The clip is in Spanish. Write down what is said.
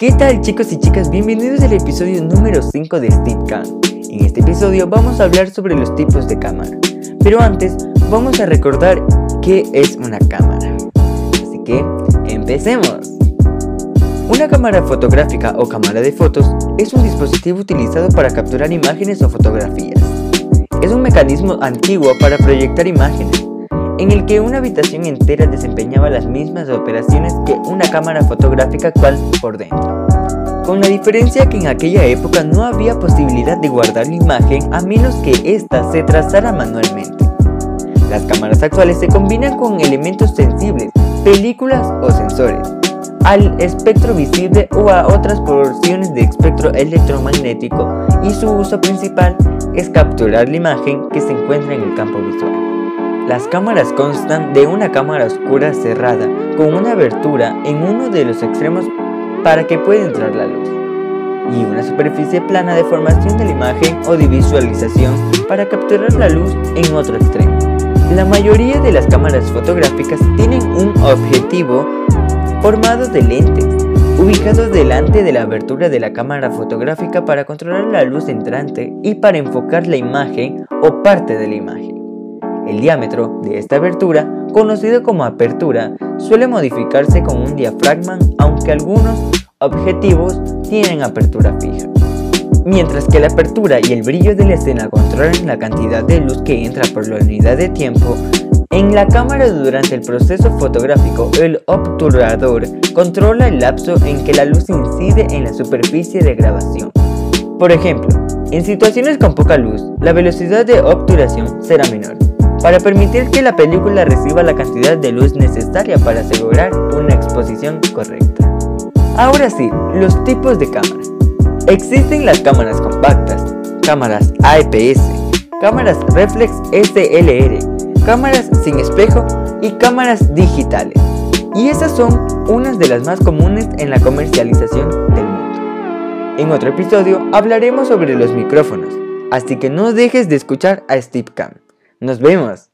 ¿Qué tal chicos y chicas? Bienvenidos al episodio número 5 de SteveCam. En este episodio vamos a hablar sobre los tipos de cámara. Pero antes vamos a recordar qué es una cámara. Así que, empecemos. Una cámara fotográfica o cámara de fotos es un dispositivo utilizado para capturar imágenes o fotografías. Es un mecanismo antiguo para proyectar imágenes en el que una habitación entera desempeñaba las mismas operaciones que una cámara fotográfica actual por dentro. Con la diferencia que en aquella época no había posibilidad de guardar la imagen a menos que ésta se trazara manualmente. Las cámaras actuales se combinan con elementos sensibles, películas o sensores, al espectro visible o a otras porciones de espectro electromagnético y su uso principal es capturar la imagen que se encuentra en el campo visual. Las cámaras constan de una cámara oscura cerrada con una abertura en uno de los extremos para que pueda entrar la luz y una superficie plana de formación de la imagen o de visualización para capturar la luz en otro extremo. La mayoría de las cámaras fotográficas tienen un objetivo formado de lentes, ubicados delante de la abertura de la cámara fotográfica para controlar la luz entrante y para enfocar la imagen o parte de la imagen. El diámetro de esta abertura, conocido como apertura, suele modificarse con un diafragma, aunque algunos objetivos tienen apertura fija. Mientras que la apertura y el brillo de la escena controlan la cantidad de luz que entra por la unidad de tiempo, en la cámara durante el proceso fotográfico el obturador controla el lapso en que la luz incide en la superficie de grabación. Por ejemplo, en situaciones con poca luz, la velocidad de obturación será menor para permitir que la película reciba la cantidad de luz necesaria para asegurar una exposición correcta. Ahora sí, los tipos de cámaras. Existen las cámaras compactas, cámaras AEPS, cámaras reflex SLR, cámaras sin espejo y cámaras digitales. Y esas son unas de las más comunes en la comercialización del mundo. En otro episodio hablaremos sobre los micrófonos, así que no dejes de escuchar a Steve Cam. Nos vemos.